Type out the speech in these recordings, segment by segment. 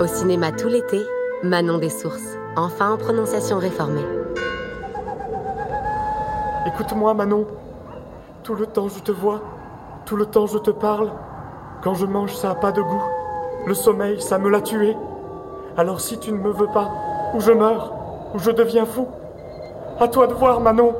Au cinéma tout l'été, Manon des Sources, enfin en prononciation réformée. Écoute-moi, Manon. Tout le temps je te vois, tout le temps je te parle. Quand je mange, ça a pas de goût. Le sommeil, ça me l'a tué. Alors si tu ne me veux pas, ou je meurs, ou je deviens fou, à toi de voir, Manon.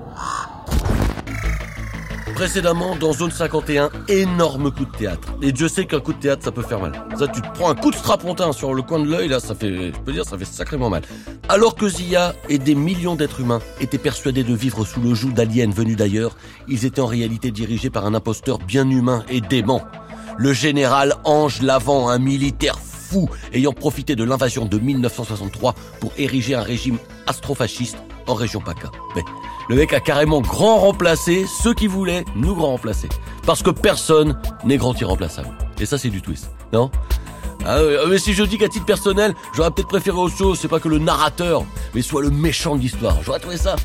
Précédemment, dans Zone 51, énorme coup de théâtre. Et Dieu sait qu'un coup de théâtre, ça peut faire mal. Ça, tu te prends un coup de strapontin sur le coin de l'œil, là, ça fait, je peux dire, ça fait sacrément mal. Alors que Zia et des millions d'êtres humains étaient persuadés de vivre sous le joug d'aliens venus d'ailleurs, ils étaient en réalité dirigés par un imposteur bien humain et dément. Le général Ange Lavant, un militaire fou ayant profité de l'invasion de 1963 pour ériger un régime astrofasciste en région PACA. Mais le mec a carrément grand remplacé ceux qui voulaient nous grand remplacer. Parce que personne n'est grand irremplaçable. Et ça, c'est du twist. Non? Ah, mais si je dis qu'à titre personnel, j'aurais peut-être préféré autre chose, c'est pas que le narrateur, mais soit le méchant de l'histoire. J'aurais trouvé ça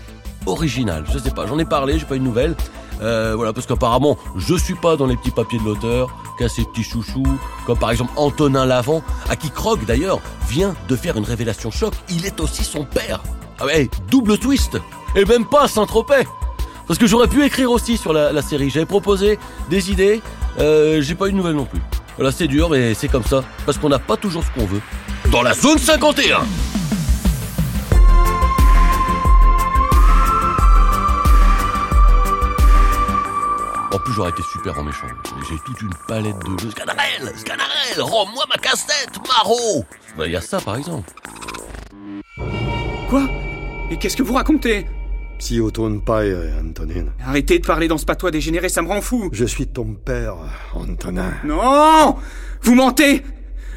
original. Je sais pas, j'en ai parlé, j'ai pas une nouvelle. Euh, voilà, parce qu'apparemment, je suis pas dans les petits papiers de l'auteur, qu'à ses petits chouchous, comme par exemple Antonin Lavant, à qui Krog d'ailleurs vient de faire une révélation choc. Il est aussi son père. Ah ouais, double twist Et même pas Saint-Tropez Parce que j'aurais pu écrire aussi sur la, série. J'avais proposé des idées, euh, j'ai pas eu de nouvelles non plus. Voilà, c'est dur, mais c'est comme ça. Parce qu'on n'a pas toujours ce qu'on veut. Dans la zone 51 En plus, j'aurais été super en méchant. J'ai toute une palette de jeux. Scanarelle Scanarelle Rends-moi ma casse-tête, Maro Bah, il y a ça, par exemple. Quoi Et qu'est-ce que vous racontez Si tourne pas, Antonin. Arrêtez de parler dans ce patois dégénéré, ça me rend fou. Je suis ton père, Antonin. Non Vous mentez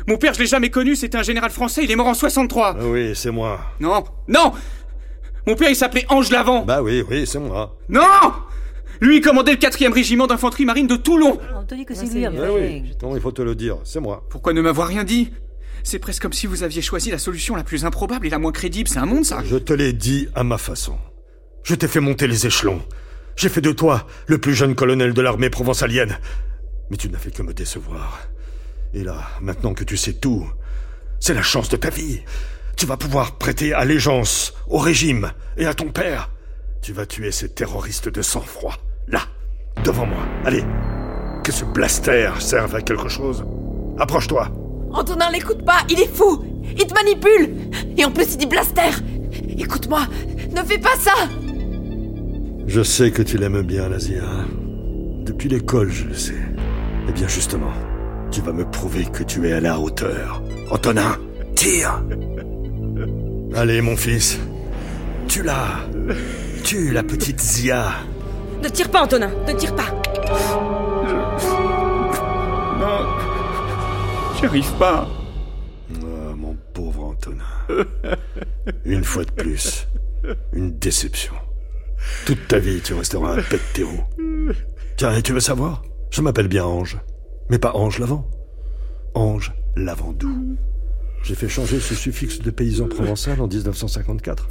Mon père, je l'ai jamais connu, c'était un général français, il est mort en 63. Ah oui, c'est moi. Non Non Mon père, il s'appelait Ange Lavant. Bah oui, oui, c'est moi. Non lui, il commandait le 4 régiment d'infanterie marine de Toulon. On te dit que c'est lui, oui. Non, il faut te le dire, c'est moi. Pourquoi ne m'avoir rien dit c'est presque comme si vous aviez choisi la solution la plus improbable et la moins crédible. C'est un monde, ça Je te l'ai dit à ma façon. Je t'ai fait monter les échelons. J'ai fait de toi le plus jeune colonel de l'armée provençalienne. Mais tu n'as fait que me décevoir. Et là, maintenant que tu sais tout, c'est la chance de ta vie. Tu vas pouvoir prêter allégeance au régime et à ton père. Tu vas tuer ces terroristes de sang-froid. Là, devant moi. Allez, que ce blaster serve à quelque chose. Approche-toi. Antonin, l'écoute pas, il est fou Il te manipule Et en plus, il dit blaster Écoute-moi, ne fais pas ça Je sais que tu l'aimes bien, Lazia. Depuis l'école, je le sais. Eh bien, justement, tu vas me prouver que tu es à la hauteur. Antonin, tire Allez, mon fils. Tu l'as. Tue la petite Zia. Ne tire pas, Antonin, ne tire pas. J'y arrive pas. Ah, mon pauvre Antonin. Une fois de plus, une déception. Toute ta vie, tu resteras un pet terreau. Tiens, et tu veux savoir? Je m'appelle bien Ange. Mais pas Ange Lavant. Ange Lavandou. J'ai fait changer ce suffixe de paysan provençal en 1954.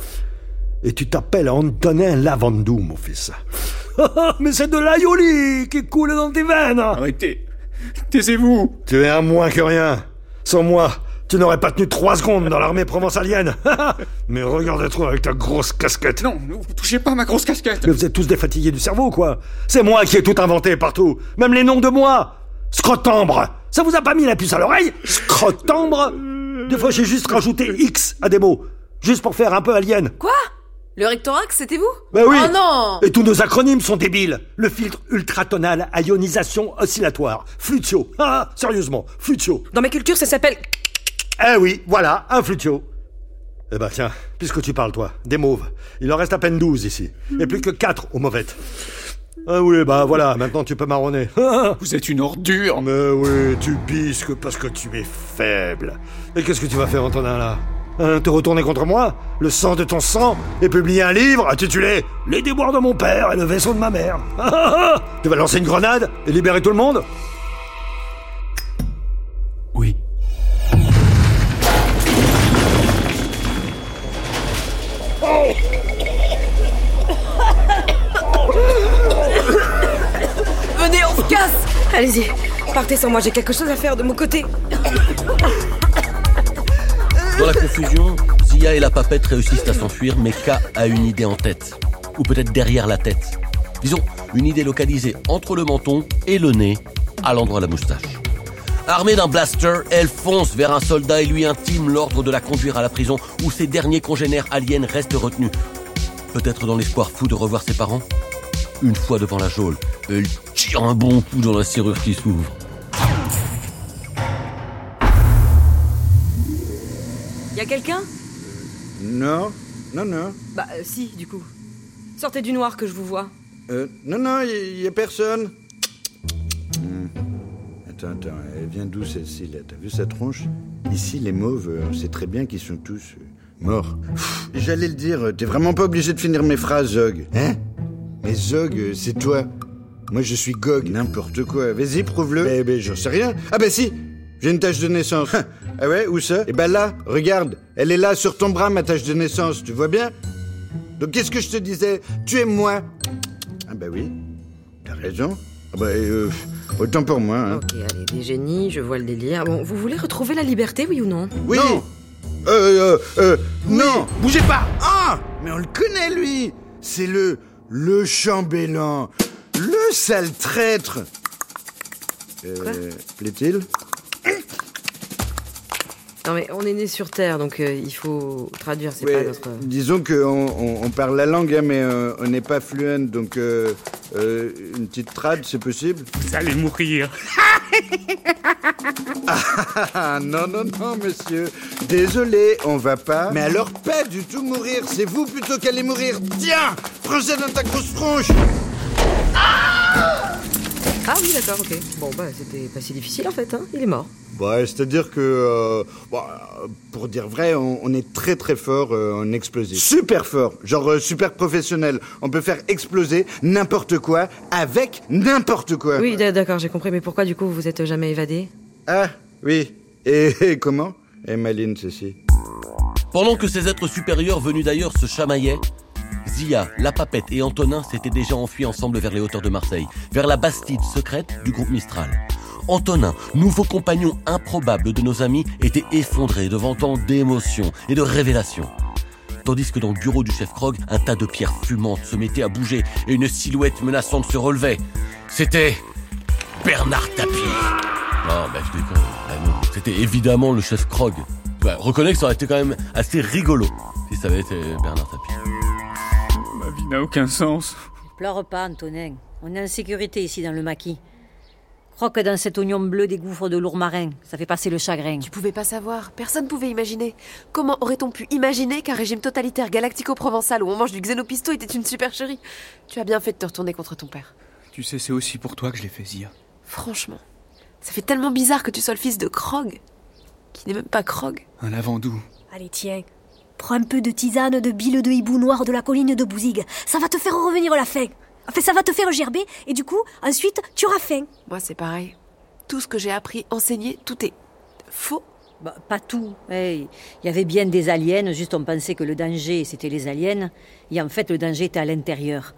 Et tu t'appelles Antonin Lavandou, mon fils. Mais c'est de l'aioli qui coule dans tes veines Arrêtez Taisez-vous Tu es un moins que rien. Sans moi, tu n'aurais pas tenu trois secondes dans l'armée provençalienne. Mais regarde-toi avec ta grosse casquette. Non, ne vous touchez pas à ma grosse casquette. Mais vous êtes tous des fatigués du cerveau, quoi. C'est moi qui ai tout inventé partout. Même les noms de moi. Scrotambre. Ça vous a pas mis la puce à l'oreille Scrotambre Des fois, j'ai juste rajouté X à des mots. Juste pour faire un peu alien. Quoi le rectorax, c'était vous? Bah oui Oh non Et tous nos acronymes sont débiles Le filtre ultratonal à ionisation oscillatoire. Flutio. Ah, sérieusement, Flutio. Dans ma culture, ça s'appelle... Eh oui, voilà, un Flutio. Eh ben tiens, puisque tu parles, toi, des mauves. Il en reste à peine 12 ici. Et plus que 4 aux mauvettes. Ah oui, bah voilà, maintenant tu peux marronner. Vous êtes une ordure Mais oui, tu bisques parce que tu es faible. Et qu'est-ce que tu vas faire, Antonin, là? Te retourner contre moi Le sang de ton sang Et publier un livre intitulé Les déboires de mon père et le vaisseau de ma mère Tu vas lancer une grenade et libérer tout le monde? Oui. Venez, on se casse Allez-y, partez sans moi, j'ai quelque chose à faire de mon côté. Dans la confusion, Zia et la papette réussissent à s'enfuir, mais K a une idée en tête. Ou peut-être derrière la tête. Disons, une idée localisée entre le menton et le nez, à l'endroit de la moustache. Armée d'un blaster, elle fonce vers un soldat et lui intime l'ordre de la conduire à la prison où ses derniers congénères aliens restent retenus. Peut-être dans l'espoir fou de revoir ses parents? Une fois devant la geôle, elle tire un bon coup dans la serrure qui s'ouvre. Y a quelqu'un? Non, non, non. Bah euh, si, du coup. Sortez du noir que je vous vois. Euh, non, non, il y, a personne. Hmm. Attends, attends, elle vient d'où celle-ci là? T'as vu sa tronche? Ici, les mauves, euh, on sait très bien qu'ils sont tous euh, morts. J'allais le dire, t'es vraiment pas obligé de finir mes phrases, Zog. Hein? Mais Zog, euh, c'est toi. Moi, je suis Gog, n'importe quoi. Vas-y, prouve-le. Ben, ben, j'en sais rien. Ah ben si, j'ai une tache de naissance. ah ouais, où ça? Eh ben là, regarde, elle est là sur ton bras, ma tache de naissance, tu vois bien? Donc qu'est-ce que je te disais? Tu es moi. Ah ben oui, t'as raison. Ah ben, euh, autant pour moi. Hein. Ok, allez, des génies, je vois le délire. Bon, vous voulez retrouver la liberté, oui ou non? Oui. Euh, euh, euh, non. Bougez pas. Ah! Mais on le connaît, lui. C'est le... le chambellan. Le sale traître. Euh... Plaît-il? Non mais on est né sur Terre, donc euh, il faut traduire, c'est Ouais, pas notre... Disons qu'on on, on parle la langue, hein, mais euh, on n'est pas fluent, donc euh, euh, une petite trad, c'est possible Vous allez mourir. Ah non, non, non, monsieur. Désolé, on va pas. Mais alors pas du tout mourir, c'est vous plutôt qu'aller mourir. Tiens Prends ça dans ta grosse tronche Ah oui, d'accord, ok. Bon, bah c'était pas si difficile en fait, hein. Il est mort. Ouais, c'est-à-dire que, euh, bon, euh, pour dire vrai, on, on est très très fort euh, en explosif. Super fort, genre euh, super professionnel. On peut faire exploser n'importe quoi avec n'importe quoi. Oui, d'accord, j'ai compris, mais pourquoi du coup vous vous êtes jamais évadé? Ah, oui. Et, et comment? Et Maline, ceci? Pendant que ces êtres supérieurs venus d'ailleurs se chamaillaient, Zia, La Papette et Antonin s'étaient déjà enfuis ensemble vers les hauteurs de Marseille, vers la bastide secrète du groupe Mistral. Antonin, nouveau compagnon improbable de nos amis, était effondré devant tant d'émotions et de révélations. Tandis que dans le bureau du chef Krog, un tas de pierres fumantes se mettait à bouger et une silhouette menaçante se relevait. C'était Bernard Tapie. Non, bah je déconne. C'était évidemment le chef Krog. Bah, reconnais que ça aurait été quand même assez rigolo si ça avait été Bernard Tapie. Ma vie n'a aucun sens. Pleure pas, Antonin. On est en sécurité ici dans le maquis. Croque dans cet oignon bleu des gouffres de l'ourmarin. Ça fait passer le chagrin. Tu pouvais pas savoir, personne pouvait imaginer. Comment aurait-on pu imaginer qu'un régime totalitaire galactico-provençal où on mange du xénopisto était une supercherie? Tu as bien fait de te retourner contre ton père. Tu sais, c'est aussi pour toi que je l'ai fait, Zia. Franchement, ça fait tellement bizarre que tu sois le fils de Krog, qui n'est même pas Krog. Un lavandou. Allez, tiens. Prends un peu de tisane de bile de hibou noir de la colline de Bouzig. Ça va te faire revenir la faim. Enfin, ça va te faire gerber, et du coup, ensuite, tu auras faim. Moi, c'est pareil. Tout ce que j'ai appris, enseigné, tout est faux. Bah, pas tout. Hey, Il y avait bien des aliens, juste on pensait que le danger c'était les aliens. Et en fait, le danger était à l'intérieur.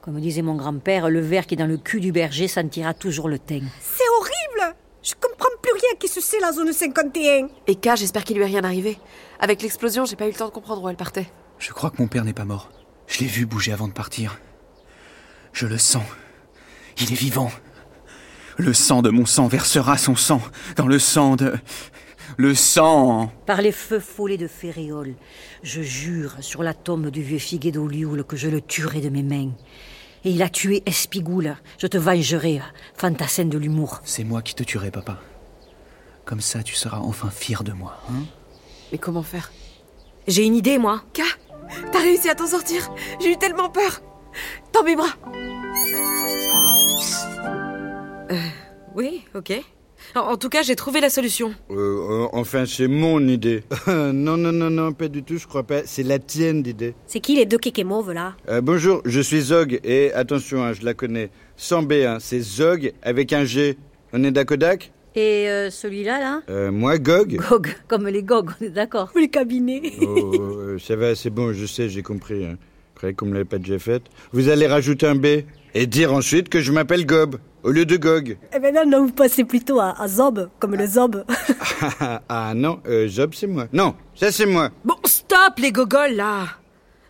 Comme disait mon grand-père, le ver qui est dans le cul du berger sentira toujours le teint. C'est horrible Je comprends plus rien qui se sait la zone 51. Et K, j'espère qu'il lui est rien arrivé. Avec l'explosion, j'ai pas eu le temps de comprendre où elle partait. Je crois que mon père n'est pas mort. Je l'ai vu bouger avant de partir. Je le sens. Il est vivant. Le sang de mon sang versera son sang dans le sang de... Le sang Par les feux follets de Féréole, je jure sur la tombe du vieux figuier d'Olioul que je le tuerai de mes mains. Et il a tué Espigoule. Je te vengerai, fantassin de l'humour. C'est moi qui te tuerai, papa. Comme ça, tu seras enfin fier de moi, hein Mais comment faire? J'ai une idée, moi. K, t'as réussi à t'en sortir? J'ai eu tellement peur Dans mes bras Oui, ok. En, en tout cas, j'ai trouvé la solution. Euh, euh, enfin, c'est mon idée. non, non, non, non, pas du tout, je crois pas. C'est la tienne d'idée. C'est qui les deux kékés mauves, là? Euh, bonjour, je suis Zog, et attention, hein, je la connais. Sans B, hein, c'est Zog avec un G. On est d'accodac Et euh, celui-là, là? Euh, Moi, Gog Gog, comme les gogs, on est d'accord. Ou les cabinets Oh, euh, ça va, c'est bon, je sais, j'ai compris. Hein. Je croyais qu'on me l'avait pas déjà fait. Vous allez rajouter un B Et dire ensuite que je m'appelle Gob, au lieu de Gog. Et maintenant, non, vous passez plutôt à, à Zob, comme le Zob. Ah, ah, non, euh, Job c'est moi. Non, ça c'est moi. Bon, stop les gogoles là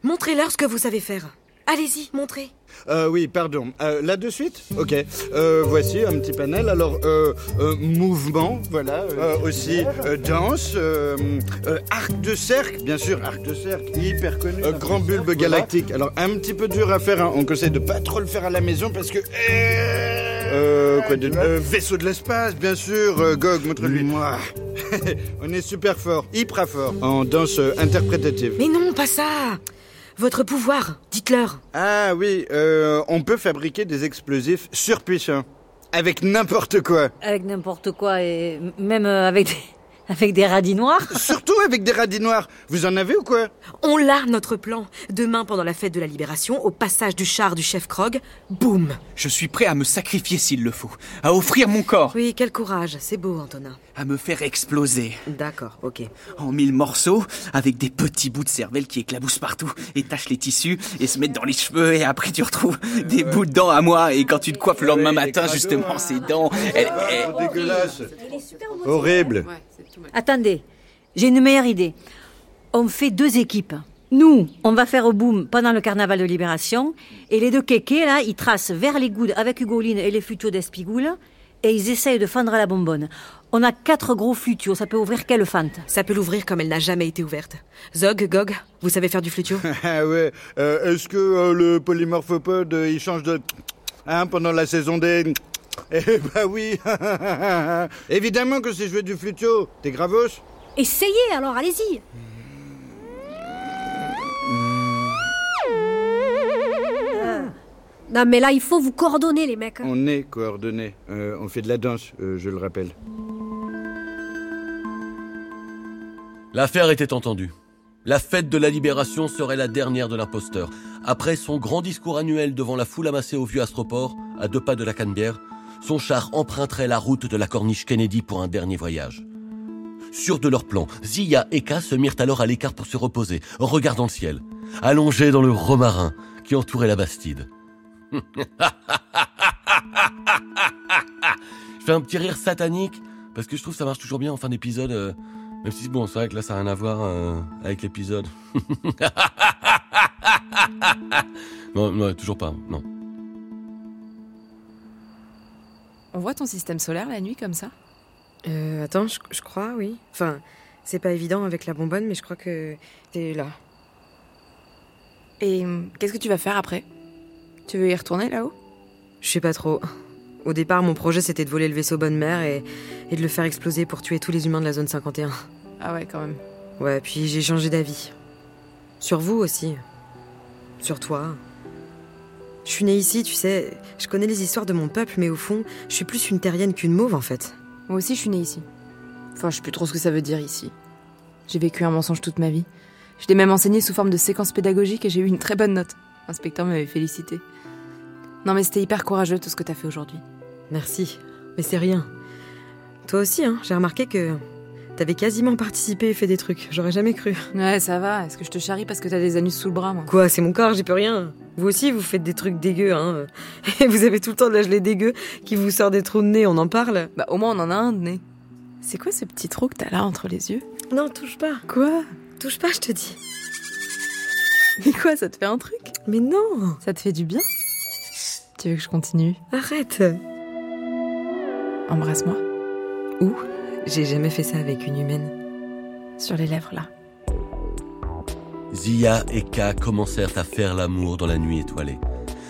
Montrez-leur ce que vous savez faire. Allez-y, montrez. Euh, oui, pardon. Euh, là de suite Ok. Euh, voici un petit panel. Alors, euh, euh, mouvement, voilà. Euh, aussi, euh, danse, euh, euh, arc de cercle, bien sûr, arc de cercle, hyper connu. Euh, grand bulbe galactique. Alors, un petit peu dur à faire. hein. On conseille de pas trop le faire à la maison parce que... Euh, quoi de... euh, vaisseau de l'espace, bien sûr. Euh, Gog, montre-lui. Moi. On est super fort, hyper fort, en danse interprétative. Mais non, pas ça Votre pouvoir, dites-leur. Ah oui, euh, on peut fabriquer des explosifs surpuissants. Avec n'importe quoi. Avec n'importe quoi et même euh, avec des, avec des radis noirs? Surtout avec des radis noirs. Vous en avez ou quoi? On l'a, notre plan. Demain, pendant la fête de la Libération, au passage du char du chef Krog, boum Je suis prêt à me sacrifier s'il le faut, à offrir mon corps, Oui, quel courage, c'est beau, Antonin. à me faire exploser D'accord, ok. en mille morceaux, avec des petits bouts de cervelle qui éclaboussent partout, et tachent les tissus, et se mettent dans les cheveux, et après tu retrouves des bouts de dents à moi, et quand tu te coiffes le lendemain matin, justement, ces dents, elles, elles- Oh, dégueulasse. Horrible. Attendez, j'ai une meilleure idée. On fait deux équipes. Nous, on va faire au boom pendant le carnaval de libération, et les deux kékés, là, ils tracent vers les goudes avec Hugoline et les flutios d'Espigoule, et ils essayent de fendre la bonbonne. On a quatre gros flutios, ça peut ouvrir quelle fente? Ça peut l'ouvrir comme elle n'a jamais été ouverte. Zog, Gog, vous savez faire du flutio? Ah ouais. euh, Est-ce que euh, le polymorphopode, euh, il change de... Hein, pendant la saison des... Eh bah oui. Évidemment que si je veux du flutio, t'es gravos Essayez alors, allez-y. Ah. Non, mais là, il faut vous coordonner, les mecs. hein. On est coordonnés. Euh, on fait de la danse, euh, je le rappelle. L'affaire était entendue. La fête de la libération serait la dernière de l'imposteur. Après son grand discours annuel devant la foule amassée au vieux astroport, à deux pas de la Canebière, son char emprunterait la route de la corniche Kennedy pour un dernier voyage. Sûrs de leur plan, Zia et K se mirent alors à l'écart pour se reposer, regardant le ciel, allongés dans le romarin qui entourait la Bastide. Je fais un petit rire satanique parce que je trouve que ça marche toujours bien en fin d'épisode. euh, même si bon, c'est vrai que là ça n'a rien à voir euh, avec l'épisode. non, non, toujours pas. Non. On voit ton système solaire la nuit comme ça? Euh, attends, je, je crois, oui. Enfin, c'est pas évident avec la bonbonne, mais je crois que t'es là. Et hum, qu'est-ce que tu vas faire après? Tu veux y retourner là-haut? Je sais pas trop. Au départ, mon projet c'était de voler le vaisseau Bonne Mère et, et de le faire exploser pour tuer tous les humains de la zone 51. Ah ouais, quand même. Ouais, puis j'ai changé d'avis. Sur vous aussi. Sur toi. Je suis née ici, tu sais. Je connais les histoires de mon peuple, mais au fond, je suis plus une terrienne qu'une mauve en fait. Moi aussi, je suis née ici. Enfin, je sais plus trop ce que ça veut dire ici. J'ai vécu un mensonge toute ma vie. Je l'ai même enseigné sous forme de séquence pédagogique et j'ai eu une très bonne note. L'inspecteur m'avait félicité. Non, mais c'était hyper courageux tout ce que t'as fait aujourd'hui. Merci. Mais c'est rien. Toi aussi, hein. J'ai remarqué que t'avais quasiment participé et fait des trucs. J'aurais jamais cru. Ouais, ça va. Est-ce que je te charrie parce que t'as des anus sous le bras, moi? Quoi, c'est mon corps, j'y peux rien. Vous aussi, vous faites des trucs dégueux, hein. Et vous avez tout le temps de la gelée dégueu qui vous sort des trous de nez, on en parle? Bah, au moins, on en a un de nez. C'est quoi ce petit trou que t'as là entre les yeux? Non, touche pas. Quoi? Touche pas, je te dis. Mais quoi, ça te fait un truc? Mais non Ça te fait du bien? Tu veux que je continue? Arrête Embrasse-moi. Où? J'ai jamais fait ça avec une humaine. Sur les lèvres, là. Zia et K commencèrent à faire l'amour dans la nuit étoilée.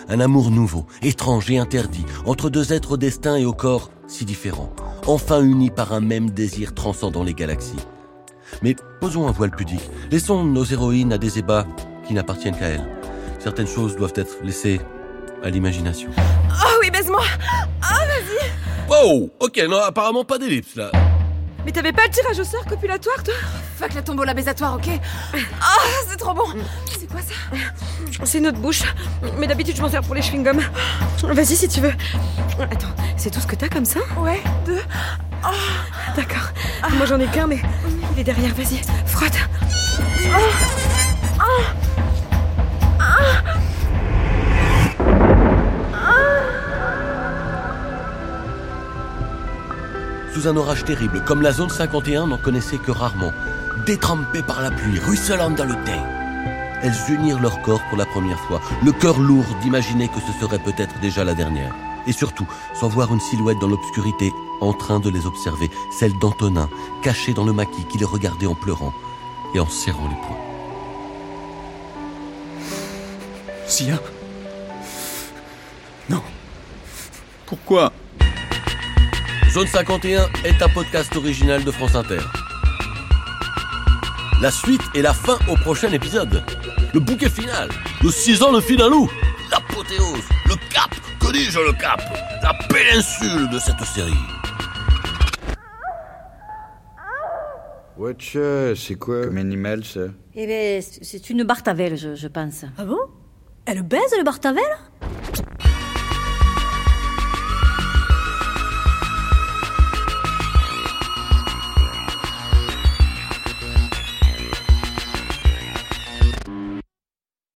Un amour nouveau, étrange et interdit, entre deux êtres au destin et au corps si différents, enfin unis par un même désir transcendant les galaxies. Mais posons un voile pudique, laissons nos héroïnes à des ébats qui n'appartiennent qu'à elles. Certaines choses doivent être laissées à l'imagination. Oh oui, baise-moi Wow Ok, non, apparemment pas d'ellipse là. Mais t'avais pas le tirage au sort copulatoire, toi Fuck la tombola baisatoire, ok Ah, c'est trop bon C'est quoi ça C'est notre bouche. Mais d'habitude, je m'en sers pour les chewing-gums. Vas-y, si tu veux. Attends, c'est tout ce que t'as comme ça Ouais, deux. D'accord. Moi, j'en ai qu'un, mais il est derrière. Vas-y, frotte. Un orage terrible, comme la zone 51 n'en connaissait que rarement, détrempées par la pluie, ruisselant dans le teint. Elles unirent leur corps pour la première fois, le cœur lourd d'imaginer que ce serait peut-être déjà la dernière. Et surtout, sans voir une silhouette dans l'obscurité, en train de les observer, celle d'Antonin, caché dans le maquis qui les regardait en pleurant et en serrant les poings. Sia? Non. Pourquoi? Zone 51 est un podcast original de France Inter. La suite et la fin au prochain épisode. Le bouquet final. Le 6 ans, le finalou. L'apothéose. Le cap. Que dis-je le cap? La péninsule de cette série. Watcha, c'est quoi? Comme animal ça Eh bien, c'est une bartavelle, je, je pense. Ah bon? Elle baise le Bartavel?